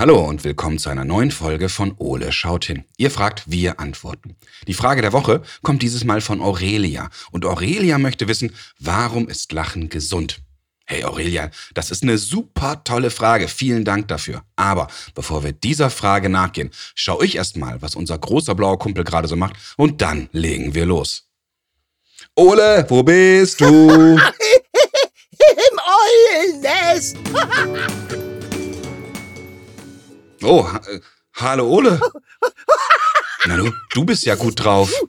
Hallo und willkommen zu einer neuen Folge von Ole schaut hin. Ihr fragt, wir antworten. Die Frage der Woche kommt dieses Mal von Aurelia. Und Aurelia möchte wissen, warum ist Lachen gesund? Hey Aurelia, das ist eine super tolle Frage. Vielen Dank dafür. Aber bevor wir dieser Frage nachgehen, schau ich erst mal, was unser großer blauer Kumpel gerade so macht und dann legen wir los. Ole, wo bist du? Oh, äh, hallo Ole. Na du, du bist ja gut drauf.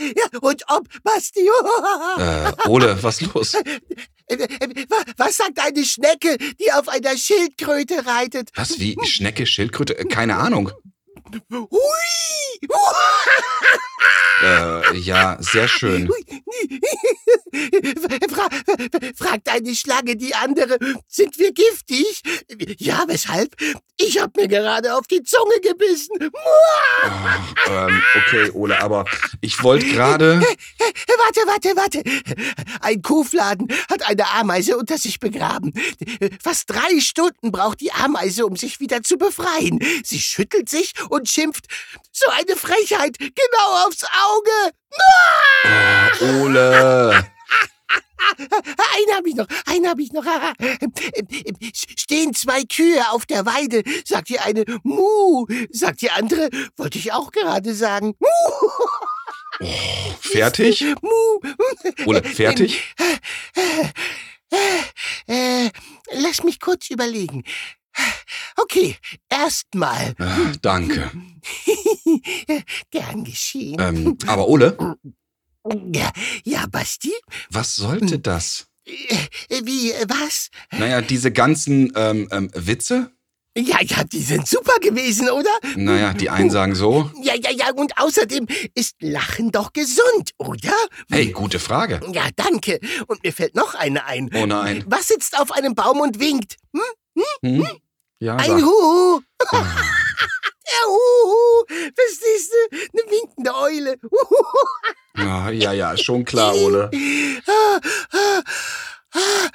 Ja, und ob, Basti? Äh, Ole, was los? Wa- Was sagt eine Schnecke, die auf einer Schildkröte reitet? Was, wie Schnecke, Schildkröte? Äh, Keine Ahnung. Hui! Äh, ja, sehr schön. Fra fragt eine Schlange die andere, sind wir giftig? Ja, weshalb? Ich hab mir gerade auf die Zunge gebissen. Oh, ähm, okay, Ole, aber ich wollte gerade. Warte, warte, warte. Ein Kuhfladen hat eine Ameise unter sich begraben. Fast drei Stunden braucht die Ameise, um sich wieder zu befreien. Sie schüttelt sich und schimpft. So eine Frechheit, genau aufs Auge. Oh, Ole. Einen hab ich noch, einen hab ich noch. Stehen zwei Kühe auf der Weide, sagt die eine Mu, sagt die andere, wollte ich auch gerade sagen. Mu, Fertig? Mu. Ole, fertig? Lass mich kurz überlegen. Okay, erstmal. Äh, danke. Gern geschehen. Ähm, aber Ole, Ja, ja, Basti? was sollte das? Äh, Wie, was? Naja, diese ganzen ähm, ähm, Witze? Ja, ja, die sind super gewesen, oder? Naja, die einen sagen so. Ja, ja, ja, und außerdem ist Lachen doch gesund, oder? Hey, gute Frage. Ja, danke. Und mir fällt noch eine ein. Oh nein. Was sitzt auf einem Baum und winkt? Hm? Hm? Ja, Ein. Huhu. Der Huhu. Verstehst du? Eine winkende Eule. Ah, ja, ja, schon klar, Ole. Ah, ah, ah,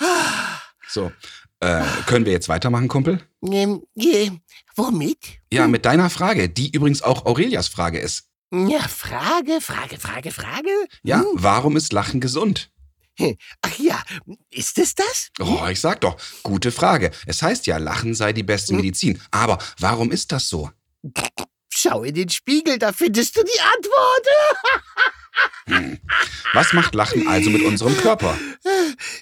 ah. So, äh, können wir jetzt weitermachen, Kumpel? Ähm, äh, womit? Ja, mit deiner Frage, die übrigens auch Aurelias Frage ist. Ja, Frage, Frage, Frage, Frage. Ja, warum ist Lachen gesund? Ach ja, ist es das? Oh, ich sag doch, gute Frage. Es heißt ja, Lachen sei die beste Medizin. Aber warum ist das so? Schau in den Spiegel, da findest du die Antwort. Hm. Was macht Lachen also mit unserem Körper?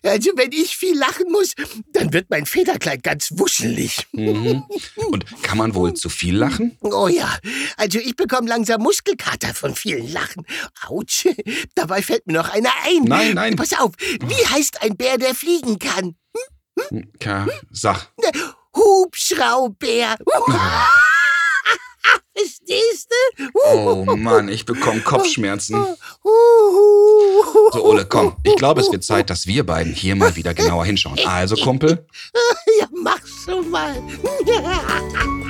Also, wenn ich viel lachen muss, dann wird mein Federkleid ganz wuschelig. Mhm. Und kann man wohl zu viel lachen? Oh ja, also ich bekomme langsam Muskelkater von vielen Lachen. Autsch, dabei fällt mir noch einer ein. Nein, nein. Pass auf, wie heißt ein Bär, der fliegen kann? Ka sag. Hubschrauber. Verstehst du? Oh Mann, ich bekomme Kopfschmerzen. So, Ole, komm. Ich glaube, es wird Zeit, dass wir beiden hier mal wieder genauer hinschauen. Also, Kumpel, Ja, mach schon mal.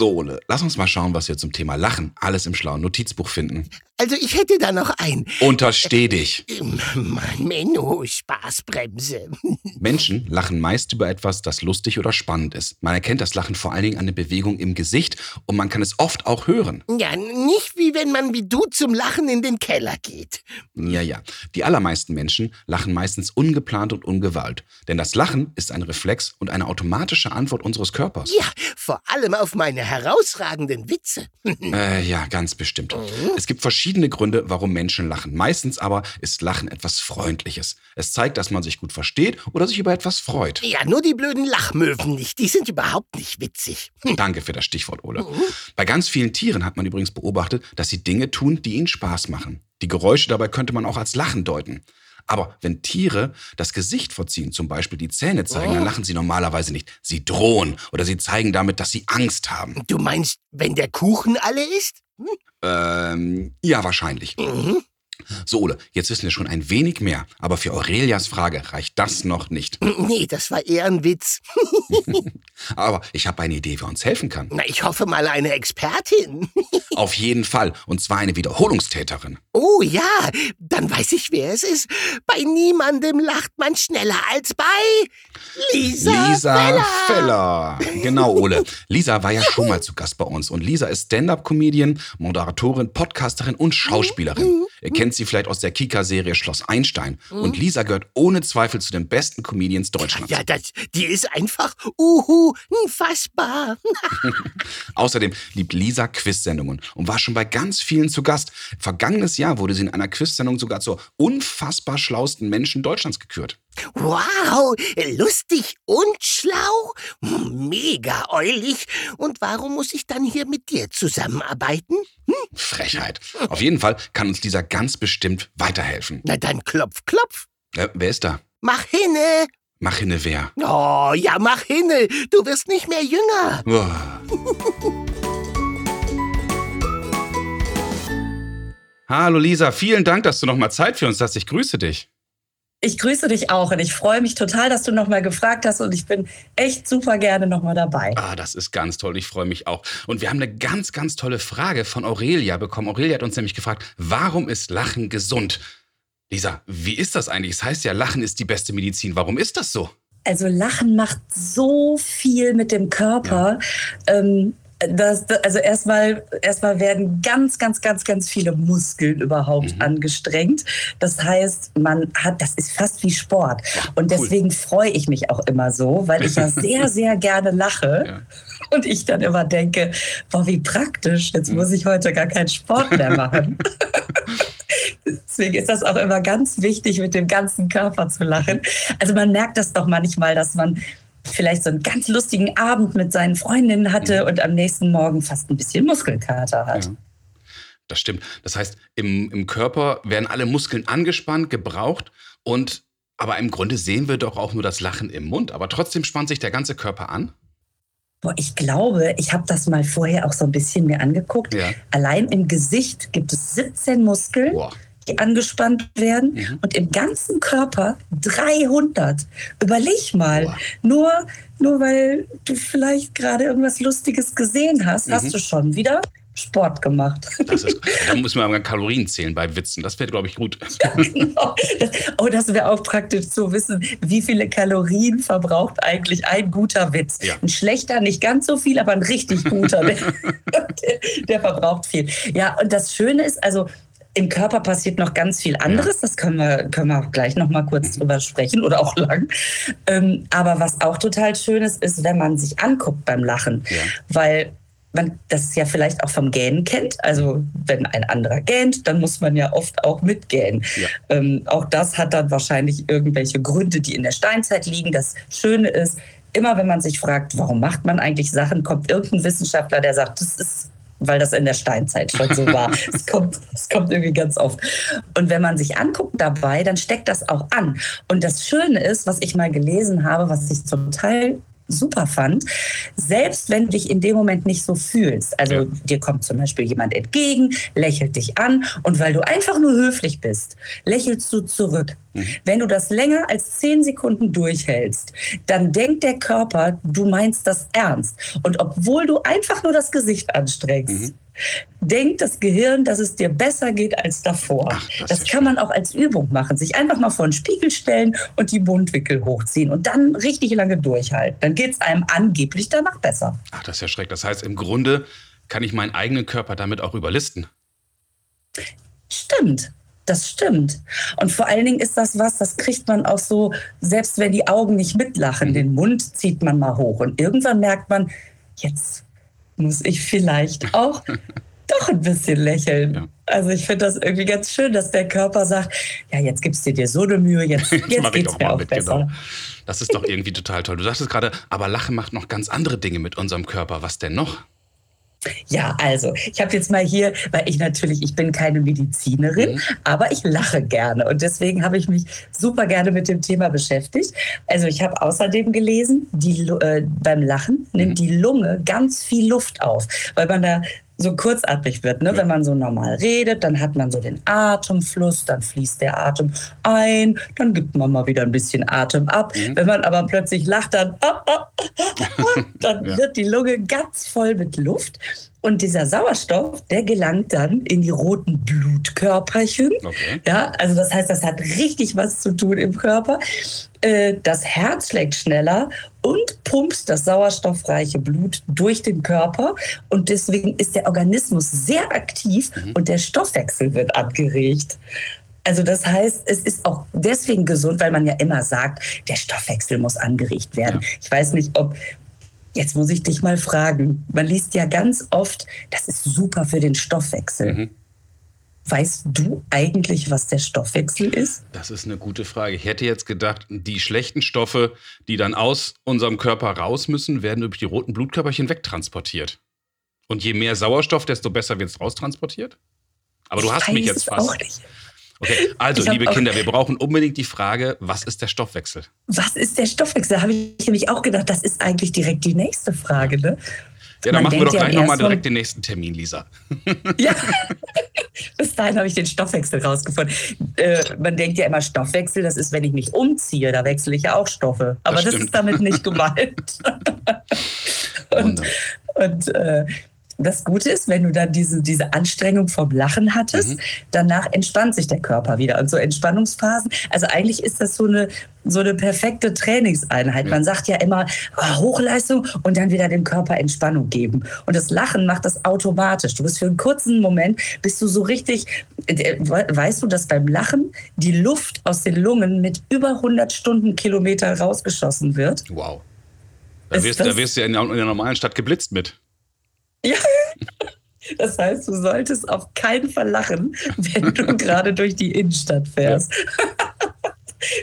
so, Ole, lass uns mal schauen, was wir zum Thema Lachen alles im schlauen Notizbuch finden. Also, ich hätte da noch ein. Untersteh dich. Mann, Menno, Spaßbremse. Menschen lachen meist über etwas, das lustig oder spannend ist. Man erkennt das Lachen vor allen Dingen an der Bewegung im Gesicht und man kann es oft auch hören. Ja, nicht wie wenn man wie du zum Lachen in den Keller geht. Ja, ja. Die allermeisten Menschen lachen meistens ungeplant und ungewollt. Denn das Lachen ist ein Reflex und eine automatische Antwort unseres Körpers. Ja, vor allem auf meine herausragenden Witze. Äh, ja, ganz bestimmt. Es gibt verschiedene Gründe, warum Menschen lachen. Meistens aber ist Lachen etwas Freundliches. Es zeigt, dass man sich gut versteht oder sich über etwas freut. Ja, nur die blöden Lachmöwen nicht. Die sind überhaupt nicht witzig. Danke für das Stichwort, Ole. Bei ganz vielen Tieren hat man übrigens beobachtet, dass sie Dinge tun, die ihnen Spaß machen. Die Geräusche dabei könnte man auch als Lachen deuten. Aber wenn Tiere das Gesicht verziehen, zum Beispiel die Zähne zeigen, dann lachen sie normalerweise nicht. Sie drohen oder sie zeigen damit, dass sie Angst haben. Du meinst, wenn der Kuchen alle ist? Ähm, ja, wahrscheinlich. Mhm. So, Ole, jetzt wissen wir schon ein wenig mehr, aber für Aurelias Frage reicht das noch nicht. Nee, das war eher ein Witz. aber ich habe eine Idee, wer uns helfen kann. Na, ich hoffe mal eine Expertin. Auf jeden Fall, und zwar eine Wiederholungstäterin. Oh ja, dann weiß ich, wer es ist. Bei niemandem lacht man schneller als bei Lisa, Lisa Feller. Feller. Genau, Ole. Lisa war ja schon mal zu Gast bei uns und Lisa ist Stand-up-Comedian, Moderatorin, Podcasterin und Schauspielerin. Ihr kennt sie vielleicht aus der Kika-Serie Schloss Einstein. Und Lisa gehört ohne Zweifel zu den besten Comedians Deutschlands. Ja, das, die ist einfach uhu, unfassbar. Außerdem liebt Lisa Quiz-Sendungen und war schon bei ganz vielen zu Gast. Vergangenes Jahr wurde sie in einer Quiz-Sendung sogar zur unfassbar schlausten Menschen Deutschlands gekürt. Wow, lustig und schlau, mega eulig. Und warum muss ich dann hier mit dir zusammenarbeiten? Frechheit. Auf jeden Fall kann uns Lisa ganz bestimmt weiterhelfen. Na dann klopf, klopf. Äh, wer ist da? Mach hinne. Mach hinne wer? Oh, ja, mach hinne. Du wirst nicht mehr jünger. Oh. Hallo Lisa, vielen Dank, dass du noch mal Zeit für uns hast. Ich grüße dich. Ich grüße dich auch und ich freue mich total, dass du nochmal gefragt hast und ich bin echt super gerne nochmal dabei. Ah, das ist ganz toll. Ich freue mich auch. Und wir haben eine ganz, ganz tolle Frage von Aurelia bekommen. Aurelia hat uns nämlich gefragt, warum ist Lachen gesund? Lisa, wie ist das eigentlich? Es das heißt ja, Lachen ist die beste Medizin. Warum ist das so? Also Lachen macht so viel mit dem Körper. Ja. Ähm, das, also erstmal, erstmal werden ganz, ganz, ganz, ganz viele Muskeln überhaupt mhm. angestrengt. Das heißt, man hat, das ist fast wie Sport. Und deswegen cool. freue ich mich auch immer so, weil ich ja sehr, sehr gerne lache. Ja. Und ich dann immer denke, boah, wie praktisch, jetzt mhm. muss ich heute gar keinen Sport mehr machen. Deswegen ist das auch immer ganz wichtig, mit dem ganzen Körper zu lachen. Also man merkt das doch manchmal, dass man vielleicht so einen ganz lustigen Abend mit seinen Freundinnen hatte mhm. und am nächsten Morgen fast ein bisschen Muskelkater hat. Ja. Das stimmt. Das heißt, im, im Körper werden alle Muskeln angespannt, gebraucht und aber im Grunde sehen wir doch auch nur das Lachen im Mund. Aber trotzdem spannt sich der ganze Körper an. Boah, ich glaube, ich habe das mal vorher auch so ein bisschen mir angeguckt. Ja. Allein im Gesicht gibt es 17 Muskeln. Boah angespannt werden mhm. und im ganzen Körper 300. Überleg mal, wow. nur, nur weil du vielleicht gerade irgendwas Lustiges gesehen hast, mhm. hast du schon wieder Sport gemacht. Das ist, da muss man mal Kalorien zählen bei Witzen. Das wäre, glaube ich, gut. Ja, genau. Oh, das wäre auch praktisch zu wissen, wie viele Kalorien verbraucht eigentlich ein guter Witz. Ja. Ein schlechter, nicht ganz so viel, aber ein richtig guter, der, der verbraucht viel. Ja, und das Schöne ist, also im Körper passiert noch ganz viel anderes. Ja. Das können wir, können wir auch gleich noch mal kurz drüber sprechen oder auch lang. Ähm, aber was auch total schön ist, ist, wenn man sich anguckt beim Lachen. Ja. Weil man das ja vielleicht auch vom Gähnen kennt. Also wenn ein anderer gähnt, dann muss man ja oft auch mitgähnen. Ja. Ähm, auch das hat dann wahrscheinlich irgendwelche Gründe, die in der Steinzeit liegen. Das Schöne ist, immer wenn man sich fragt, warum macht man eigentlich Sachen, kommt irgendein Wissenschaftler, der sagt, das ist weil das in der Steinzeit schon so war. Es kommt, es kommt irgendwie ganz oft. Und wenn man sich anguckt dabei, dann steckt das auch an. Und das Schöne ist, was ich mal gelesen habe, was ich total super fand, selbst wenn du dich in dem Moment nicht so fühlst. Also ja. dir kommt zum Beispiel jemand entgegen, lächelt dich an und weil du einfach nur höflich bist, lächelst du zurück. Mhm. Wenn du das länger als zehn Sekunden durchhältst, dann denkt der Körper, du meinst das ernst. Und obwohl du einfach nur das Gesicht anstrengst, mhm denkt das Gehirn, dass es dir besser geht als davor. Ach, das, das kann man auch als Übung machen. Sich einfach mal vor den Spiegel stellen und die Mundwickel hochziehen und dann richtig lange durchhalten. Dann geht es einem angeblich danach besser. Ach, das ist ja schrecklich. Das heißt, im Grunde kann ich meinen eigenen Körper damit auch überlisten. Stimmt. Das stimmt. Und vor allen Dingen ist das was, das kriegt man auch so, selbst wenn die Augen nicht mitlachen, mhm. den Mund zieht man mal hoch. Und irgendwann merkt man, jetzt muss ich vielleicht auch doch ein bisschen lächeln. Ja. Also ich finde das irgendwie ganz schön, dass der Körper sagt, ja, jetzt gibst du dir so eine Mühe, jetzt, jetzt geht's mir auch mit, besser. Genau. Das ist doch irgendwie total toll. Du sagtest gerade, aber Lachen macht noch ganz andere Dinge mit unserem Körper. Was denn noch? Ja, also ich habe jetzt mal hier, weil ich natürlich, ich bin keine Medizinerin, mhm. aber ich lache gerne und deswegen habe ich mich super gerne mit dem Thema beschäftigt. Also ich habe außerdem gelesen, die, äh, beim Lachen nimmt mhm. die Lunge ganz viel Luft auf, weil man da so kurzatmig wird. Ne? Ja. Wenn man so normal redet, dann hat man so den Atemfluss, dann fließt der Atem ein, dann gibt man mal wieder ein bisschen Atem ab. Mhm. Wenn man aber plötzlich lacht, dann, dann ja. wird die Lunge ganz voll mit Luft. Und dieser Sauerstoff, der gelangt dann in die roten Blutkörperchen. Okay. Ja, also das heißt, das hat richtig was zu tun im Körper. Äh, das Herz schlägt schneller und pumpt das sauerstoffreiche Blut durch den Körper. Und deswegen ist der Organismus sehr aktiv mhm. und der Stoffwechsel wird angeregt. Also das heißt, es ist auch deswegen gesund, weil man ja immer sagt, der Stoffwechsel muss angeregt werden. Ja. Ich weiß nicht, ob Jetzt muss ich dich mal fragen. Man liest ja ganz oft, das ist super für den Stoffwechsel. Mhm. Weißt du eigentlich, was der Stoffwechsel ist? Das ist eine gute Frage. Ich hätte jetzt gedacht, die schlechten Stoffe, die dann aus unserem Körper raus müssen, werden durch die roten Blutkörperchen wegtransportiert. Und je mehr Sauerstoff, desto besser wird es raustransportiert? Aber du ich hast mich jetzt fast. Okay, also liebe Kinder, wir brauchen unbedingt die Frage, was ist der Stoffwechsel? Was ist der Stoffwechsel? Da habe ich nämlich auch gedacht, das ist eigentlich direkt die nächste Frage. Ne? Ja, dann machen wir doch gleich nochmal direkt den nächsten Termin, Lisa. Ja, bis dahin habe ich den Stoffwechsel rausgefunden. Äh, man denkt ja immer, Stoffwechsel, das ist, wenn ich mich umziehe, da wechsle ich ja auch Stoffe. Aber das, das ist damit nicht gemeint. und, und äh, das Gute ist, wenn du dann diese, diese Anstrengung vom Lachen hattest, mhm. danach entspannt sich der Körper wieder. Und so Entspannungsphasen, also eigentlich ist das so eine, so eine perfekte Trainingseinheit. Ja. Man sagt ja immer oh, Hochleistung und dann wieder dem Körper Entspannung geben. Und das Lachen macht das automatisch. Du bist für einen kurzen Moment, bist du so richtig, äh, weißt du, dass beim Lachen die Luft aus den Lungen mit über 100 Stundenkilometer rausgeschossen wird? Wow. Da wirst, da wirst du ja in der normalen Stadt geblitzt mit. Ja. Das heißt, du solltest auf keinen Fall lachen, wenn du gerade durch die Innenstadt fährst.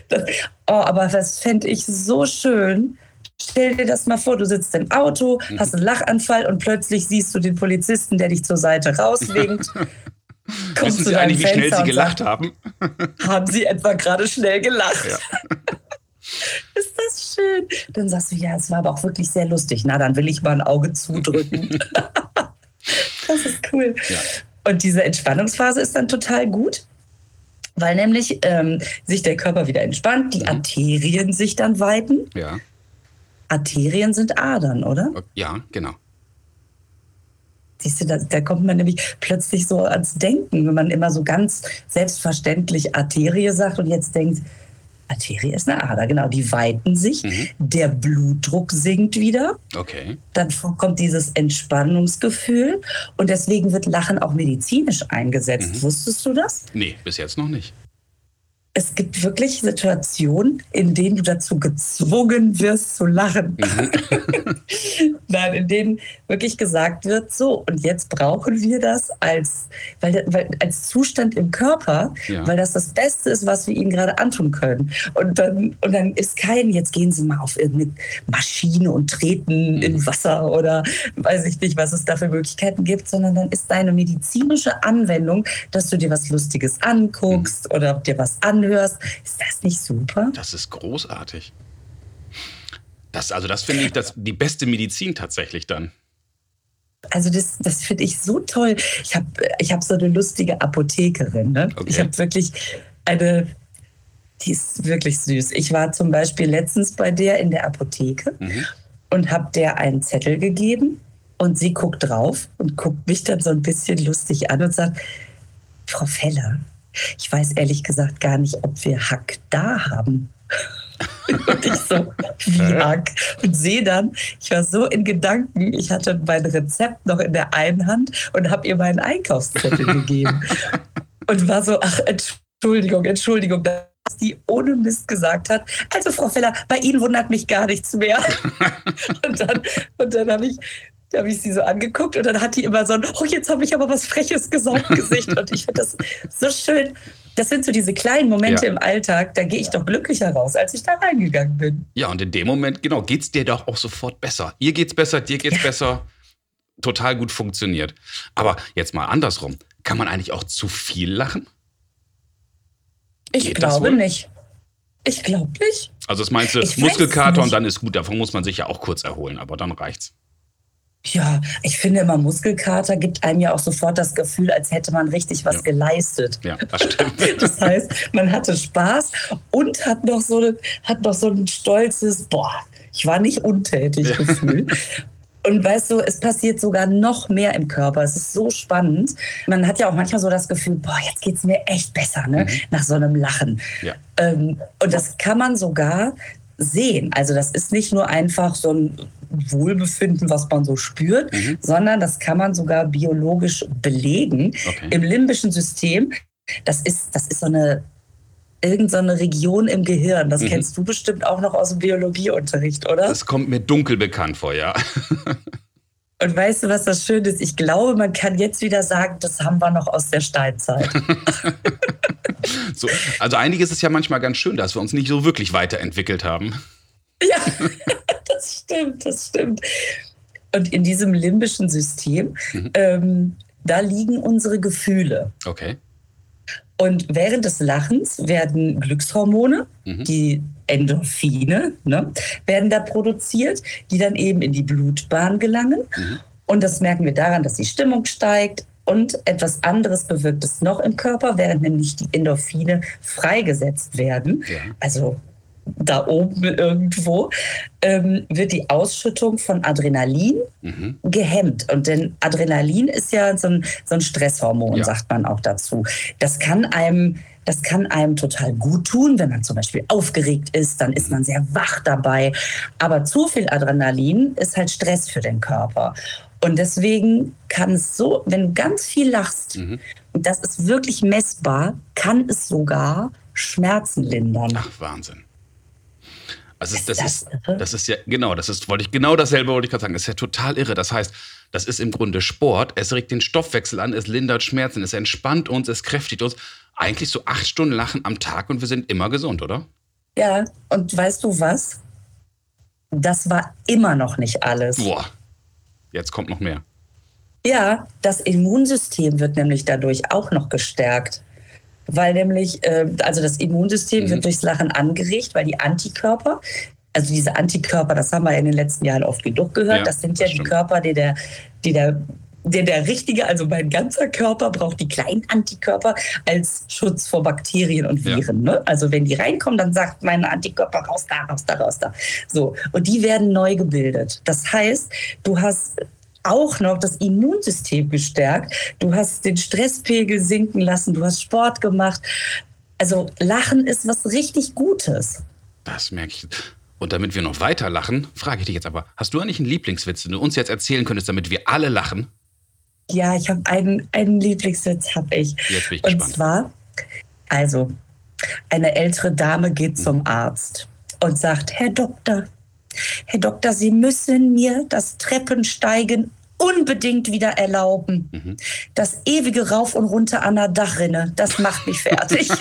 Das, oh, aber das fände ich so schön. Stell dir das mal vor, du sitzt im Auto, mhm. hast einen Lachanfall und plötzlich siehst du den Polizisten, der dich zur Seite rauswinkt. Wissen Sie eigentlich, wie schnell Sie gelacht haben? haben Sie etwa gerade schnell gelacht? Ja. Ist das schön? Dann sagst du, ja, es war aber auch wirklich sehr lustig. Na, dann will ich mal ein Auge zudrücken. das ist cool. Ja. Und diese Entspannungsphase ist dann total gut, weil nämlich ähm, sich der Körper wieder entspannt, die mhm. Arterien sich dann weiten. Ja. Arterien sind Adern, oder? Ja, genau. Siehst du, da, da, kommt man nämlich plötzlich so ans Denken, wenn man immer so ganz selbstverständlich Arterie sagt und jetzt denkt, Arterie ist eine Ader, genau. Die weiten sich, mhm. der Blutdruck sinkt wieder. Okay. Dann kommt dieses Entspannungsgefühl und deswegen wird Lachen auch medizinisch eingesetzt. Mhm. Wusstest du das? Nee, bis jetzt noch nicht es gibt wirklich Situationen, in denen du dazu gezwungen wirst zu lachen. Mhm. Nein, in denen wirklich gesagt wird, so, und jetzt brauchen wir das als, weil, weil als Zustand im Körper, ja. weil das das Beste ist, was wir ihnen gerade antun können. Und dann, und dann ist kein, jetzt gehen sie mal auf irgendeine Maschine und treten mhm. in Wasser oder weiß ich nicht, was es da für Möglichkeiten gibt, sondern dann ist deine medizinische Anwendung, dass du dir was Lustiges anguckst mhm. oder dir was anhörst anhörst. Ist das nicht super? Das ist großartig. Das, also das finde ich das, die beste Medizin tatsächlich dann. Also das, das finde ich so toll. Ich habe ich hab so eine lustige Apothekerin. Ne? Okay. Ich habe wirklich eine, die ist wirklich süß. Ich war zum Beispiel letztens bei der in der Apotheke mhm. und habe der einen Zettel gegeben und sie guckt drauf und guckt mich dann so ein bisschen lustig an und sagt, Frau Feller, ich weiß ehrlich gesagt gar nicht, ob wir Hack da haben. und ich so, wie Hack? Und sehe dann, ich war so in Gedanken, ich hatte mein Rezept noch in der einen Hand und habe ihr meinen Einkaufszettel gegeben. Und war so, ach, Entschuldigung, Entschuldigung, dass die ohne Mist gesagt hat. Also, Frau Feller, bei Ihnen wundert mich gar nichts mehr. und dann, und dann habe ich da habe ich sie so angeguckt und dann hat die immer so ein, oh, jetzt habe ich aber was Freches gesagt, Gesicht. Und ich finde das so schön. Das sind so diese kleinen Momente ja. im Alltag, da gehe ich doch glücklicher raus, als ich da reingegangen bin. Ja, und in dem Moment, genau, geht es dir doch auch sofort besser. Ihr geht's besser, dir geht's ja. besser. Total gut funktioniert. Aber jetzt mal andersrum. Kann man eigentlich auch zu viel lachen? Ich Geht glaube nicht. Ich glaube nicht. Also das meinst du, Muskelkater und dann ist gut. Davon muss man sich ja auch kurz erholen, aber dann reicht's. Ja, ich finde immer, Muskelkater gibt einem ja auch sofort das Gefühl, als hätte man richtig was ja. geleistet. Ja, das stimmt. das heißt, man hatte Spaß und hat noch so, hat noch so ein stolzes, boah, ich war nicht untätig ja. Gefühl. Und weißt du, es passiert sogar noch mehr im Körper. Es ist so spannend. Man hat ja auch manchmal so das Gefühl, boah, jetzt geht es mir echt besser, ne? Mhm. Nach so einem Lachen. Ja. Ähm, und das kann man sogar sehen. Also das ist nicht nur einfach so ein Wohlbefinden, was man so spürt, mhm. sondern das kann man sogar biologisch belegen okay. im limbischen System. Das ist, das ist so eine irgendeine so Region im Gehirn. Das mhm. kennst du bestimmt auch noch aus dem Biologieunterricht, oder? Das kommt mir dunkel bekannt vor, ja. Und weißt du, was das Schöne ist? Ich glaube, man kann jetzt wieder sagen, das haben wir noch aus der Steinzeit. so, also einiges ist ja manchmal ganz schön, dass wir uns nicht so wirklich weiterentwickelt haben. Ja, das stimmt, das stimmt. Und in diesem limbischen System, mhm. ähm, da liegen unsere Gefühle. Okay. Und während des Lachens werden Glückshormone, mhm. die Endorphine, ne, werden da produziert, die dann eben in die Blutbahn gelangen. Mhm. Und das merken wir daran, dass die Stimmung steigt. Und etwas anderes bewirkt es noch im Körper, während nämlich die Endorphine freigesetzt werden. Ja. Also da oben irgendwo, ähm, wird die Ausschüttung von Adrenalin mhm. gehemmt. Und denn Adrenalin ist ja so ein, so ein Stresshormon, ja. sagt man auch dazu. Das kann einem das kann einem total gut tun, wenn man zum Beispiel aufgeregt ist, dann ist man sehr wach dabei. Aber zu viel Adrenalin ist halt Stress für den Körper. Und deswegen kann es so, wenn du ganz viel lachst, mhm. und das ist wirklich messbar, kann es sogar Schmerzen lindern. Ach, Wahnsinn. Also ist das, das, ist, das ist ja, genau, das ist, wollte ich, genau dasselbe wollte ich gerade sagen. Das ist ja total irre. Das heißt, das ist im Grunde Sport. Es regt den Stoffwechsel an, es lindert Schmerzen, es entspannt uns, es kräftigt uns. Eigentlich so acht Stunden Lachen am Tag und wir sind immer gesund, oder? Ja, und weißt du was? Das war immer noch nicht alles. Boah, jetzt kommt noch mehr. Ja, das Immunsystem wird nämlich dadurch auch noch gestärkt weil nämlich, äh, also das Immunsystem mhm. wird durchs Lachen angeregt, weil die Antikörper, also diese Antikörper, das haben wir in den letzten Jahren oft genug gehört, ja, das sind ja die Körper, die der, die der der, der richtige, also mein ganzer Körper braucht die kleinen Antikörper als Schutz vor Bakterien und Viren. Ja. Ne? Also wenn die reinkommen, dann sagt mein Antikörper raus da, raus da, raus da. So. Und die werden neu gebildet. Das heißt, du hast auch noch das Immunsystem gestärkt. Du hast den Stresspegel sinken lassen, du hast Sport gemacht. Also Lachen ist was richtig Gutes. Das merke ich. Und damit wir noch weiter lachen, frage ich dich jetzt aber, hast du eigentlich einen Lieblingswitz, den du uns jetzt erzählen könntest, damit wir alle lachen? Ja, ich habe einen, einen Lieblingswitz, habe ich. Jetzt bin ich Und gespannt. zwar, also, eine ältere Dame geht zum Arzt und sagt, Herr Doktor, Herr Doktor, Sie müssen mir das Treppensteigen unbedingt wieder erlauben. Mhm. Das ewige Rauf und Runter an der Dachrinne, das macht mich fertig.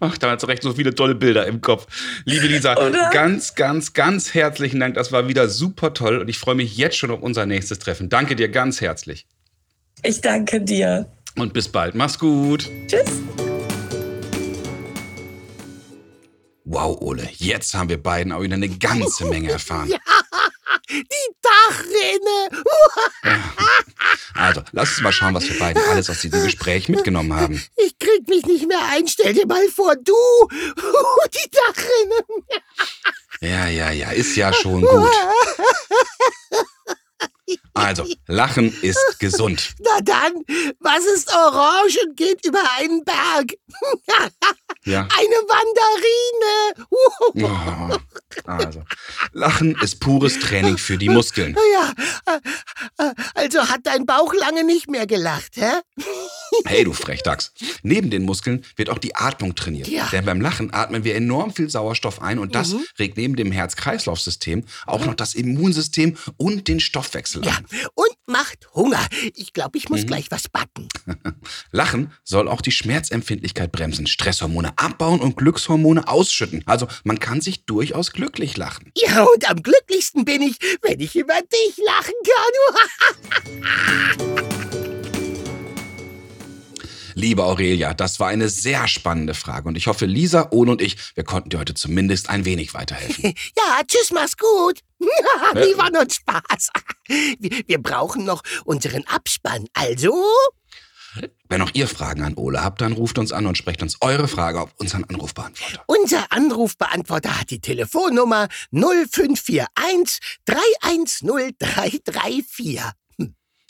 Ach, da hat recht so viele tolle Bilder im Kopf. Liebe Lisa, Oder? ganz, ganz, ganz herzlichen Dank. Das war wieder super toll und ich freue mich jetzt schon auf unser nächstes Treffen. Danke dir ganz herzlich. Ich danke dir. Und bis bald. Mach's gut. Tschüss. Wow, Ole, jetzt haben wir beiden auch wieder eine ganze Menge erfahren. Ja, die Dachrinne. Also, lass uns mal schauen, was wir beiden alles aus diesem Gespräch mitgenommen haben. Ich krieg mich nicht mehr ein. Stell dir mal vor, du, die Dachrinne. Ja, ja, ja, ist ja schon gut. Also, Lachen ist gesund. Na dann, was ist orange und geht über einen Berg? ja. Eine Wanderine. Oh, also, Lachen ist pures Training für die Muskeln. Ja, also hat dein Bauch lange nicht mehr gelacht, hä? Hey, du Frechdachs. Neben den Muskeln wird auch die Atmung trainiert. Ja. Denn beim Lachen atmen wir enorm viel Sauerstoff ein und das mhm. regt neben dem Herz-Kreislauf-System auch noch das Immunsystem und den Stoffwechsel ja. an. Und macht Hunger. Ich glaube, ich muss mhm. gleich was backen. Lachen soll auch die Schmerzempfindlichkeit bremsen, Stresshormone abbauen und Glückshormone ausschütten. Also man kann sich durchaus glücklich lachen. Ja, und am glücklichsten bin ich, wenn ich über dich lachen kann. Liebe Aurelia, das war eine sehr spannende Frage und ich hoffe, Lisa, Ole und ich, wir konnten dir heute zumindest ein wenig weiterhelfen. Ja, tschüss, mach's gut. Die war noch Spaß. Wir, wir brauchen noch unseren Abspann. Also, Wenn auch ihr Fragen an Ole habt, dann ruft uns an und sprecht uns eure Frage auf unseren Anrufbeantworter. unser Anrufbeantworter hat die Telefonnummer 0541 310 334.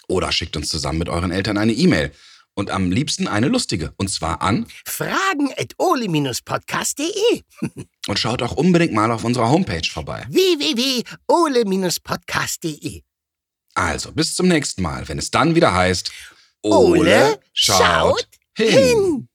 Oder schickt uns zusammen mit euren Eltern eine E-Mail. Und am liebsten eine lustige. Und zwar an Fragen at ole-podcast.de und schaut auch unbedingt mal auf unserer Homepage vorbei. www.ole-podcast.de Also, bis zum nächsten Mal, wenn es dann wieder heißt Ole schaut hin. hin.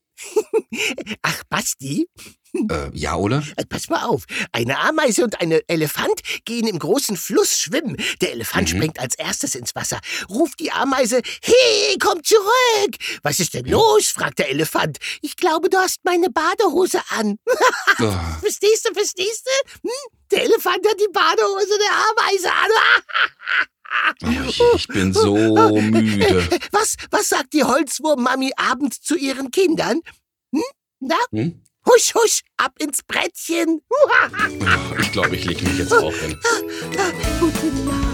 Ach, Basti, Äh, ja, Ole? äh, pass mal auf. Eine Ameise und ein Elefant gehen im großen Fluss schwimmen. Der Elefant Mhm. springt als erstes ins Wasser. Ruft die Ameise, hey, komm zurück. Was ist denn los? fragt der Elefant. Ich glaube, du hast meine Badehose an. Oh, Verstehst du, verstehst du? Hm? Der Elefant hat die Badehose der Ameise an. ich, ich bin so müde. Was, was sagt die Holzwurm-Mami abends zu ihren Kindern? Hm? Na? Hm? Husch, husch, ab ins Brettchen. Ich glaube, ich lege mich jetzt auch hin. Gute Nacht.